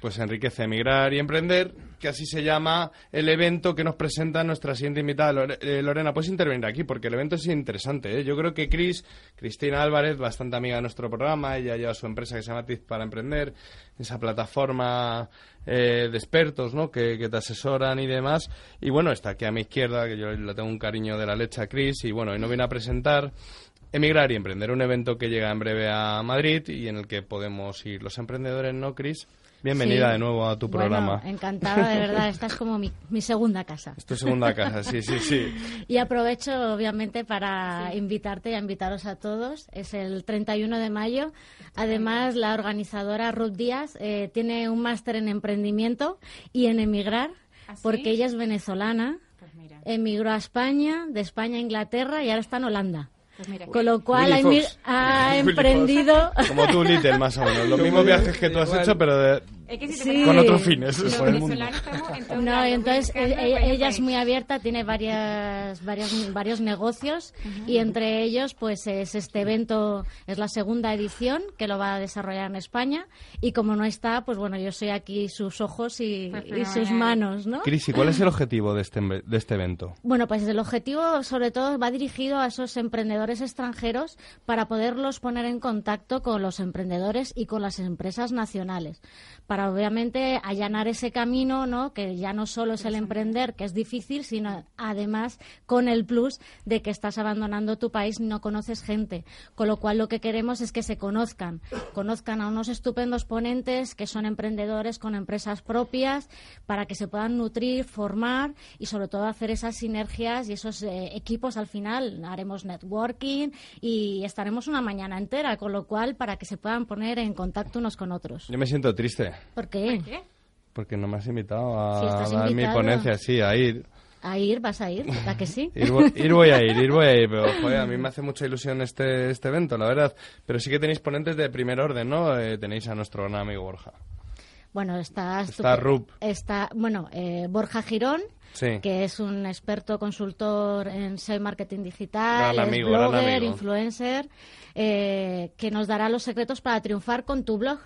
Pues enriquece, emigrar y emprender, que así se llama el evento que nos presenta nuestra siguiente invitada. Eh, Lorena, puedes intervenir aquí porque el evento es interesante. ¿eh? Yo creo que Cris, Cristina Álvarez, bastante amiga de nuestro programa, ella lleva su empresa que se llama TIZ para Emprender, esa plataforma eh, de expertos ¿no? que, que te asesoran y demás. Y bueno, está aquí a mi izquierda, que yo le tengo un cariño de la leche a Cris, y bueno, hoy nos viene a presentar Emigrar y Emprender, un evento que llega en breve a Madrid y en el que podemos ir los emprendedores, ¿no, Cris? Bienvenida Sí. de nuevo a tu Bueno, programa. encantada, de verdad. Esta es como mi, mi segunda casa. Es tu segunda casa, sí, sí, sí. Y aprovecho, obviamente, para invitarte y a invitaros a todos. Es el 31 de mayo. Además, la organizadora Ruth Díaz eh, tiene un máster en emprendimiento y en emigrar, ¿Ah, sí? porque ella es venezolana. Pues mira, Emigró a España, de España a Inglaterra y ahora está en Holanda. Pues mira. Con lo cual ha, Willy Fox. ha Willy Fox. emprendido. Como tú, Little, más o menos. Los mismos viajes que tú has Igual. hecho, pero de- Es que si te Sí. pones- con otros fines. Los por el mundo. venezolanos estamos en No, entonces e- de e- ella es muy abierta, tiene varias, varias, varios negocios y entre ellos pues es este evento, es la segunda edición que lo va a desarrollar en España y como no está, pues bueno, yo soy aquí sus ojos y, Pues y sus manos, ¿no? Cris, ¿y cuál es el objetivo de este, de este evento? Bueno, pues el objetivo sobre todo va dirigido a esos emprendedores extranjeros para poderlos poner en contacto con los emprendedores y con las empresas nacionales, para obviamente allanar ese camino, ¿no? Que ya no solo es el emprender, que es difícil, sino además con el plus de que estás abandonando tu país y no conoces gente, con lo cual lo que queremos es que se conozcan, conozcan a unos estupendos ponentes que son emprendedores con empresas propias para que se puedan nutrir, formar y sobre todo hacer esas sinergias y esos eh, equipos al final. Haremos networking y estaremos una mañana entera, con lo cual para que se puedan poner en contacto unos con otros. Yo me siento triste ¿Por qué? ¿Qué? porque no me has invitado a estás dar mi ponencia, sí, a ir. A ir, vas a ir, ¿a que sí? Ir, vo- ir voy a ir, ir voy a ir, pero joder, a mí me hace mucha ilusión este, este evento, la verdad. Pero sí que tenéis ponentes de primer orden, ¿no? Eh, tenéis a nuestro gran amigo Borja. Bueno, está... Está Rup. Está, bueno, eh, Borja Girón, Sí. que es un experto consultor en SEO marketing digital, Gran es amigo, gran blogger, amigo. influencer, eh, que nos dará los secretos para triunfar con tu blog.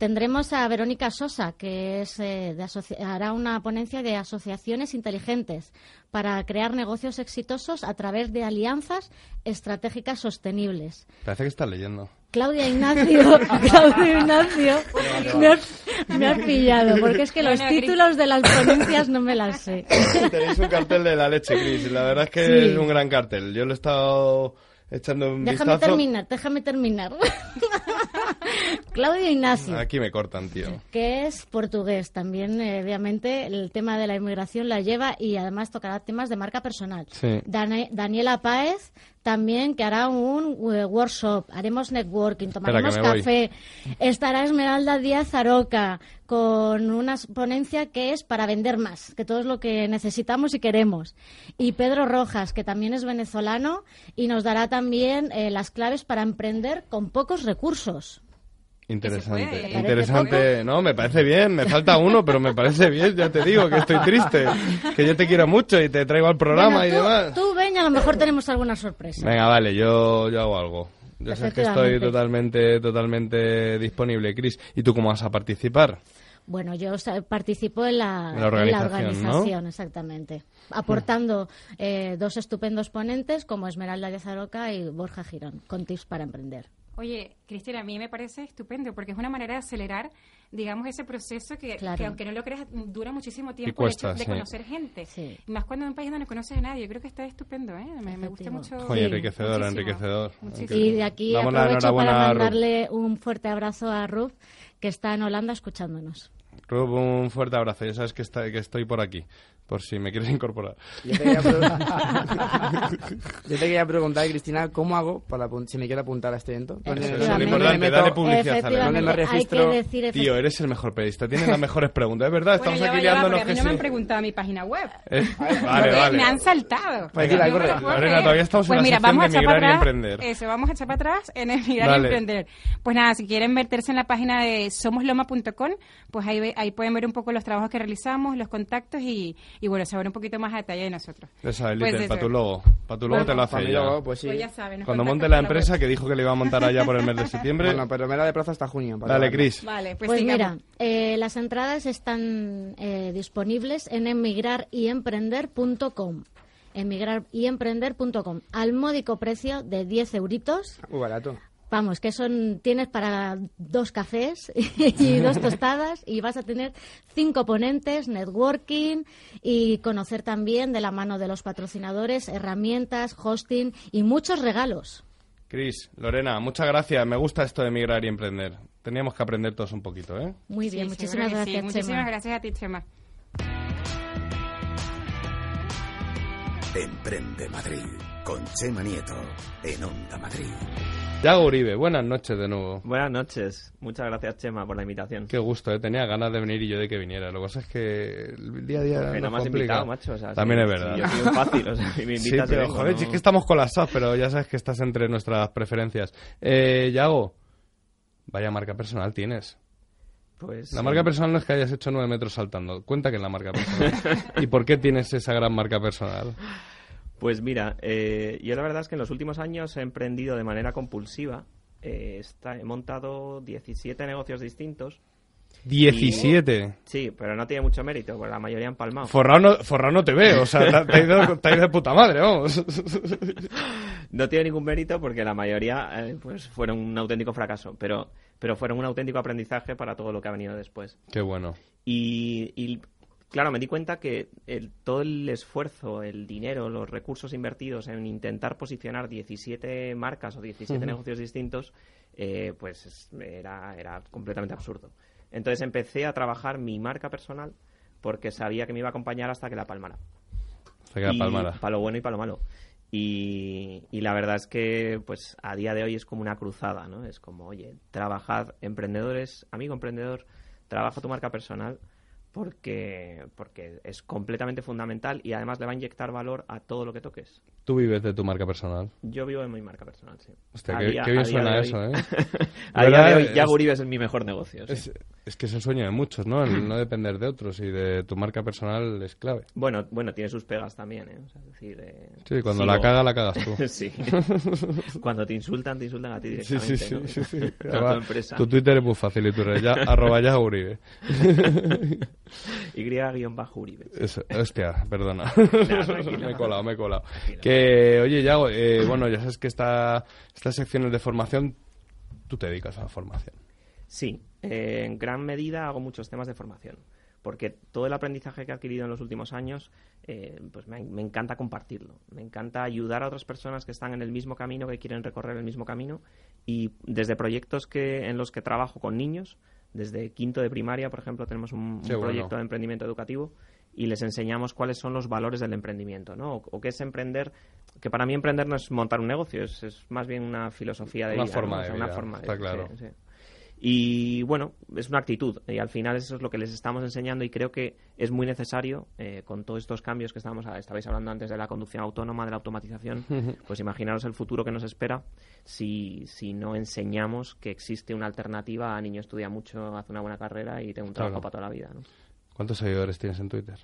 Tendremos a Verónica Sosa, que es, eh, de hará una ponencia de asociaciones inteligentes para crear negocios exitosos a través de alianzas estratégicas sostenibles. Parece que estás leyendo. Claudia Ignacio, Claudia Ignacio, me has, me has pillado, porque es que los títulos de las ponencias no me las sé. Tenéis un cartel de la leche, Cris. y La verdad es que Sí. es un gran cartel. Yo lo he estado echando un Déjame vistazo. terminar, déjame terminar. Claudia Ignacio, Aquí me cortan, tío. que es portugués, también eh, obviamente el tema de la inmigración la lleva y además tocará temas de marca personal. Sí. Daniela Páez también que hará un eh, workshop, haremos networking, tomaremos voy. café. Estará Esmeralda Díaz Aroca con una ponencia que es para vender más, que todo es lo que necesitamos y queremos. Y Pedro Rojas, que también es venezolano y nos dará también eh, las claves para emprender con pocos recursos. Interesante. puede. ¿Te parece Interesante. No, me parece bien. Me falta uno, pero me parece bien. Ya te digo que estoy triste. Que yo te quiero mucho y te traigo al programa Bueno, y tú, demás. tú a lo mejor tenemos alguna sorpresa. Venga, vale, yo, yo hago algo. Yo sé que estoy totalmente, totalmente disponible, Cris. ¿Y tú cómo vas a participar? Bueno, yo participo en la, En la organización, organización, exactamente. Aportando eh, dos estupendos ponentes como Esmeralda de Zaroca y Borja Girón, con tips para emprender. Oye, Cristina, a mí me parece estupendo porque es una manera de acelerar, digamos, ese proceso que, Claro. que aunque no lo creas, dura muchísimo tiempo cuesta, el hecho de sí. conocer gente. Sí. Más cuando en un país donde no conoces a nadie. Yo creo que está estupendo, ¿eh? Me, me gusta mucho. Oye, enriquecedor, muchísimo, enriquecedor. muchísimo. Y de aquí Damos aprovecho para mandarle un fuerte abrazo a Ruth, que está en Holanda escuchándonos. Rub, un fuerte abrazo. Ya sabes que, está, que estoy por aquí, por si me quieres incorporar. Yo te quería, pre- Yo te quería preguntar, Cristina, ¿cómo hago para si me quiero apuntar a este evento? ¿Dónde- Eso es lo importante, dale publicidad. ¿Dónde me Efectivamente, hay que registro? decir Tío, eres el mejor periodista. Tienes las mejores preguntas. Es verdad, Bueno, estamos aquí liándonos a mí que no me han preguntado mi página web. Eh, Vale, Me- vale. Me han saltado. Pues corre. Lorena, todavía estamos en pues la mira, vamos a de echar para emigrar y atrás. emprender. Eso, vamos a echar para atrás en emigrar y emprender. Pues nada, si quieren meterse en la página de somosloma.com, pues ahí, ve- ahí pueden ver un poco los trabajos que realizamos, los contactos y, y bueno, saber un poquito más a detalle de nosotros. Ya sabes, Pues para tu logo. Para tu logo te lo hace ella. pues sí. Pues ya saben. Cuando monte la empresa, que dijo que le iba a montar allá por el mes de septiembre. Bueno, pero me la de plazo hasta junio. para Dale. Cris. Vale, pues, Pues mira, eh, las entradas están eh, disponibles en emigraryemprender.com emigraryemprender.com al módico precio de 10 euritos. Muy barato. Vamos, que son tienes para dos cafés y dos tostadas y vas a tener cinco ponentes, networking y conocer también de la mano de los patrocinadores herramientas, hosting y muchos regalos. Cris, Lorena, muchas gracias. Me gusta esto de emigrar y emprender. Teníamos que aprender todos un poquito, ¿eh? Muy bien, muchísimas que sí. gracias, Muchísimas Chema. gracias a ti, Chema. Emprende Madrid con Chema Nieto en Onda Madrid. Yago Uribe, buenas noches de nuevo. Buenas noches. Muchas gracias, Chema, por la invitación. Qué gusto, ¿eh? tenía ganas de venir y yo de que viniera. Lo que pasa es que el día a día Que no me has invitado, macho. o sea, También es verdad. si yo soy un fácil, o sea, si me Sí, invitas y pero vengo, joder, ¿no? es que estamos colapsados, pero ya sabes que estás entre nuestras preferencias. Eh, Yago, vaya marca personal tienes. Pues, La sí. marca personal no es que hayas hecho nueve metros saltando. Cuenta que es la marca personal. ¿Y por qué tienes esa gran marca personal? Pues mira, eh, yo la verdad es que en los últimos años he emprendido de manera compulsiva. Eh, está- he montado 17 negocios distintos. 17. Sí, pero no tiene mucho mérito, porque la mayoría han palmado. Forrado no, forrado no te ve, o sea, te, te ha ido, te ha ido de puta madre, vamos. No tiene ningún mérito porque la mayoría eh, pues fueron un auténtico fracaso, pero, pero fueron un auténtico aprendizaje para todo lo que ha venido después. Qué bueno. Y, y, claro, me di cuenta que el- todo el esfuerzo, el dinero, los recursos invertidos en intentar posicionar 17 marcas o 17 negocios distintos, eh, pues es- era, era completamente absurdo. Entonces empecé a trabajar mi marca personal porque sabía que me iba a acompañar hasta que la palmara. Se queda Y palmara. Para lo bueno y para lo malo. Y, y la verdad es que, pues, a día de hoy es como una cruzada, ¿no? Es como, oye, trabajad, emprendedores, amigo emprendedor, trabaja tu marca personal porque, porque es completamente fundamental y además le va a inyectar valor a todo lo que toques. Tú vives de tu marca personal. Yo vivo en mi marca personal, sí. Hostia, qué, día- qué bien suena de hoy- eso, ¿eh? a día de hoy, Yago Uribe es mi mejor negocio. sí. Es, es que es el sueño de muchos, ¿no? El no depender de otros y de tu marca personal es clave. Bueno, bueno, tiene sus pegas también, ¿eh? O sea, es decir, eh, Sí, cuando sigo- la caga, la cagas tú. sí. Cuando te insultan, te insultan a ti Sí, directamente, sí, sí, ¿no? sí, sí. A tu empresa. Tu Twitter es muy fácil y tu red ya, arroba ya Uribe. Y-Uribe. Eso, hostia, perdona. me he colado, me he colado. Tranquilo. Que, oye, Yago, eh, bueno, ya sabes que esta, estas secciones de formación, tú te dedicas a la formación. Sí, eh, en gran medida hago muchos temas de formación, porque todo el aprendizaje que he adquirido en los últimos años, eh, pues me, me encanta compartirlo. Me encanta ayudar a otras personas que están en el mismo camino, que quieren recorrer el mismo camino, y desde proyectos que, en los que trabajo con niños, desde quinto de primaria, por ejemplo, tenemos un, un Qué bueno. proyecto de emprendimiento educativo y les enseñamos cuáles son los valores del emprendimiento, ¿no? O, o qué es emprender, que para mí emprender no es montar un negocio, es, es más bien una filosofía de Una vida, forma una forma de- está claro. sí, sí. Y bueno, es una actitud y al final eso es lo que les estamos enseñando y creo que es muy necesario eh, con todos estos cambios que estamos, estabais hablando antes de la conducción autónoma, de la automatización, pues imaginaros el futuro que nos espera si, si no enseñamos que existe una alternativa a niño estudia mucho, hace una buena carrera y tengo un trabajo Claro. para toda la vida. ¿no? ¿Cuántos seguidores tienes en Twitter?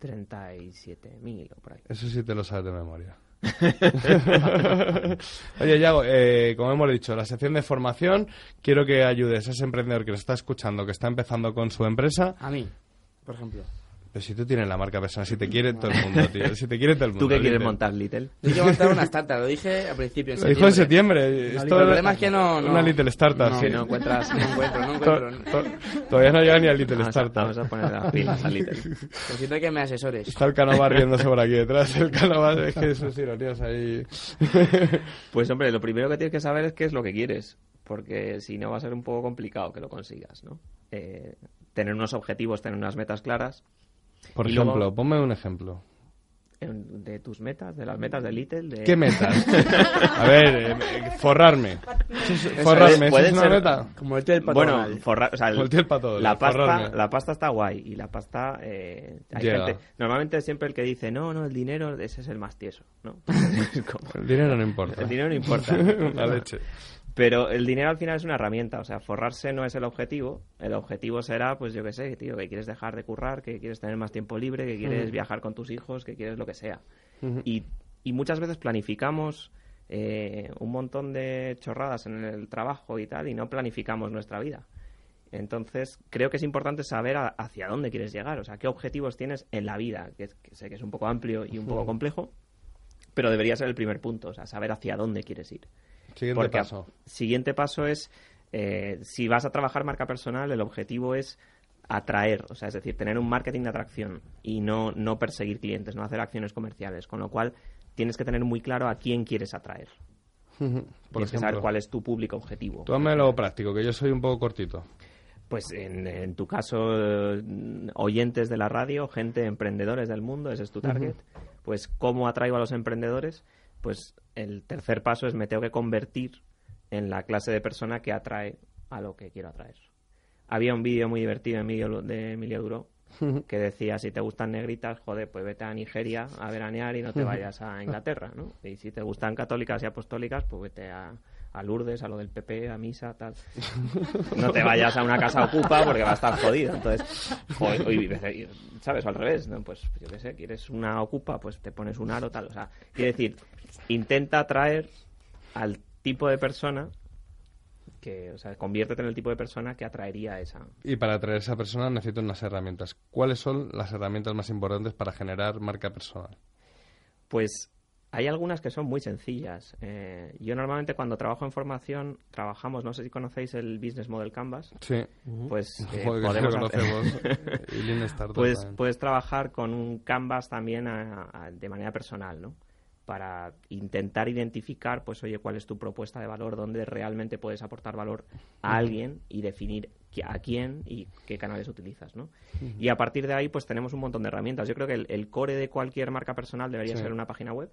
37.000 o por ahí. Eso sí te lo sabes de memoria. Oye, Yago, eh, como hemos dicho, la sección de formación, quiero que ayudes a ese emprendedor que nos está escuchando, que está empezando con su empresa. A mí, por ejemplo. Pero si tú tienes la marca personal, si te quiere todo el mundo, tío. Si te quiere todo el mundo. ¿Tú qué quieres Little. montar, Little? Yo quiero montar una startup, lo dije al principio. En Lo dijo en septiembre. El Esto problema es que no, no- Una Little Startup, no, sí. no encuentras, no encuentro, no To- encuentro. to- Todavía no llega ni al Little Vamos a, Startup. vamos a poner las pilas a Little. Necesito que me asesores. Está el Canova riéndose por aquí detrás. El Canova es que sus ironías ahí. Pues hombre, lo primero que tienes que saber es qué es lo que quieres, porque si no va a ser un poco complicado que lo consigas, ¿no? Eh, tener unos objetivos, tener unas metas claras. Por Y ejemplo, luego- ponme un ejemplo. en- De tus metas, de las metas de Little. De... ¿Qué metas? A ver, eh, forrarme. Forrarme, ¿eso pueden es una ser- meta? Como el tío del pato Bueno, forrar, o sea, el- Como el tío del pato la pasta, forrarme. la pasta está guay y la pasta eh, hay gente, normalmente siempre el que dice no, no, el dinero ese es el más tieso, ¿no? El dinero no importa. el dinero no importa. La leche. Pero el dinero al final es una herramienta, o sea, forrarse no es el objetivo. El objetivo será, pues yo qué sé, tío, que quieres dejar de currar, que quieres tener más tiempo libre, que quieres viajar con tus hijos, que quieres lo que sea. y, y muchas veces planificamos eh, un montón de chorradas en el trabajo y tal, y no planificamos nuestra vida. Entonces, creo que es importante saber a- hacia dónde quieres llegar, o sea, qué objetivos tienes en la vida, que, que sé que es un poco amplio y un poco complejo, pero debería ser el primer punto, o sea, saber hacia dónde quieres ir. Siguiente Porque a- paso. siguiente paso es, eh, si vas a trabajar marca personal, el objetivo es atraer, o sea, es decir, tener un marketing de atracción y no, no perseguir clientes, no hacer acciones comerciales, con lo cual tienes que tener muy claro a quién quieres atraer. Por tienes que saber cuál es tu público objetivo. Tú hazme lo práctico, que yo soy un poco cortito. Pues en, en tu caso, eh, oyentes de la radio, gente, emprendedores del mundo, ese es tu target. Pues, ¿cómo atraigo a los emprendedores? Pues el tercer paso es me tengo que convertir en la clase de persona que atrae a lo que quiero atraer. Había un vídeo muy divertido de Emilio Duro que decía, si te gustan negritas, joder, pues vete a Nigeria a veranear y no te vayas a Inglaterra, ¿no? Y si te gustan católicas y apostólicas, pues vete a, a Lourdes, a lo del PP, a misa, tal. No te vayas a una casa ocupa porque va a estar jodido. Entonces, joder, ¿sabes? O al revés, ¿no? Pues yo qué sé, quieres una ocupa, pues te pones un aro, tal. O sea, quiere decir, intenta atraer al tipo de persona que, o sea, conviértete en el tipo de persona que atraería a esa. Y para atraer a esa persona necesito unas herramientas. ¿Cuáles son las herramientas más importantes para generar marca personal? Pues hay algunas que son muy sencillas. Eh, yo normalmente cuando trabajo en formación, trabajamos, no sé si conocéis el Business Model Canvas, Sí. pues eh, Joder, podemos lo conocemos. y Lean Startup pues puedes trabajar con un canvas también a- a- de manera personal, ¿no? Para intentar identificar, pues, oye, cuál es tu propuesta de valor, dónde realmente puedes aportar valor a alguien y definir a quién y qué canales utilizas, ¿no? Y a partir de ahí, pues, tenemos un montón de herramientas. Yo creo que el, el core de cualquier marca personal debería Sí. ser una página web.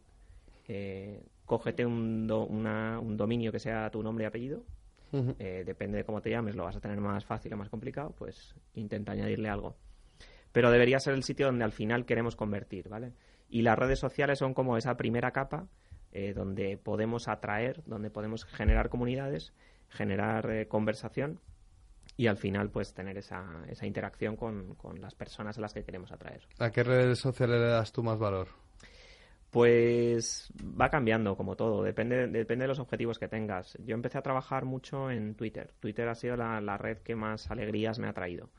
Eh, cógete un, do- una- un dominio que sea tu nombre y apellido. Eh, depende de cómo te llames, lo vas a tener más fácil o más complicado, pues intenta añadirle algo. Pero debería ser el sitio donde al final queremos convertir, ¿vale? Y las redes sociales son como esa primera capa eh, donde podemos atraer, donde podemos generar comunidades, generar eh, conversación y al final pues tener esa, esa interacción con, con las personas a las que queremos atraer. ¿A qué redes sociales le das tú más valor? Pues va cambiando como todo, depende, depende de los objetivos que tengas. Yo empecé a trabajar mucho en Twitter. Twitter ha sido la, la red que más alegrías me ha traído.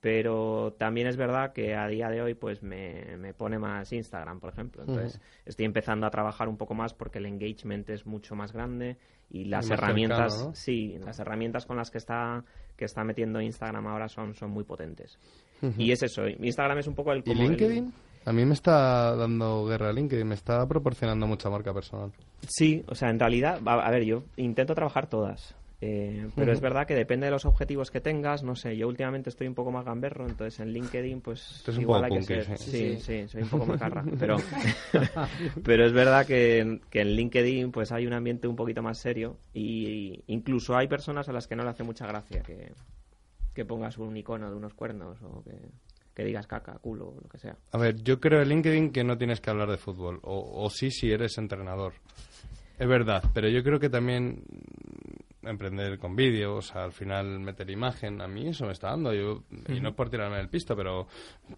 Pero también es verdad que a día de hoy pues me, me pone más Instagram, por ejemplo. Entonces estoy empezando a trabajar un poco más porque el engagement es mucho más grande y las más herramientas, cercano, ¿no? sí, las herramientas con las que está que está metiendo Instagram ahora son, son muy potentes. Y es eso, Instagram es un poco el... ¿Y como el- LinkedIn? A mí me está dando guerra LinkedIn, me está proporcionando mucha marca personal. Sí, o sea, en realidad, a, a ver, yo intento trabajar todas. eh, pero es verdad que depende de los objetivos que tengas, no sé, yo últimamente estoy un poco más gamberro, entonces en LinkedIn pues Esto es un igual poco hay que ser, sí. sí, sí, soy un poco macarra, pero, pero es verdad que, en- que en LinkedIn pues hay un ambiente un poquito más serio y, incluso hay personas a las que no le hace mucha gracia que, que pongas un icono de unos cuernos o que, que digas caca, culo, o lo que sea. A ver, yo creo en LinkedIn que no tienes que hablar de fútbol, o, o sí si eres entrenador. Es verdad, pero yo creo que también emprender con vídeo, o sea, al final meter imagen, a mí eso me está dando. Yo, Y no es por tirarme del pisto, pero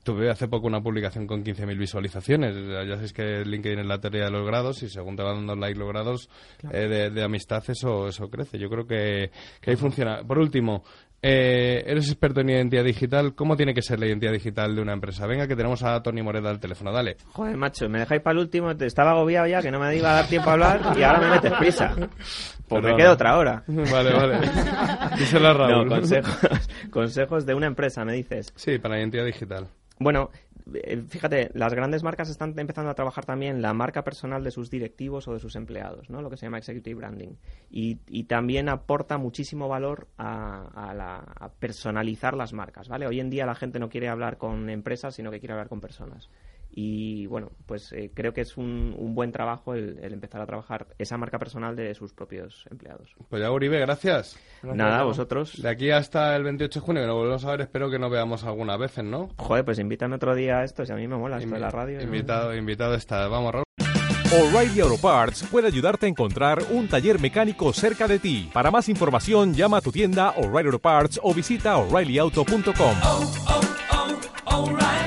tuve hace poco una publicación con 15.000 visualizaciones. Ya sabéis que LinkedIn es la teoría de los grados y según te van dando like los grados eh, de, de amistad, eso, eso crece. Yo creo que, que ahí funciona. Por último, eh, eres experto en identidad digital. ¿Cómo tiene que ser la identidad digital de una empresa? Venga, que tenemos a Tony Moreda al teléfono. Dale. Joder, macho, me dejáis para el último, te estaba agobiado ya, que no me iba a dar tiempo a hablar y ahora me metes prisa. Pues me Perdona. queda otra hora. Vale, vale. Díselo a Raúl. No, consejos, consejos de una empresa, me dices. Sí, para la identidad digital. Bueno, fíjate, las grandes marcas están empezando a trabajar también la marca personal de sus directivos o de sus empleados, ¿no? Lo que se llama executive branding. Y, también aporta muchísimo valor a, a personalizar las marcas, ¿vale? Hoy en día la gente no quiere hablar con empresas, sino que quiere hablar con personas. Y bueno, pues eh, creo que es un, un buen trabajo el, el empezar a trabajar esa marca personal de sus propios empleados. Pues ya, Uribe, gracias. Nada, vosotros. De aquí hasta el 28 de junio, que nos volvemos a ver, espero que nos veamos algunas veces, ¿no? Joder, pues invítame otro día a esto, si a mí me mola esto de la radio. ¿no? Invitado, invitado está. Vamos, Raúl. O'Reilly Auto Parts puede ayudarte a encontrar un taller mecánico cerca de ti. Para más información, llama a tu tienda O'Reilly Auto Parts o visita oreillyauto.com. oh, oh, O'Reilly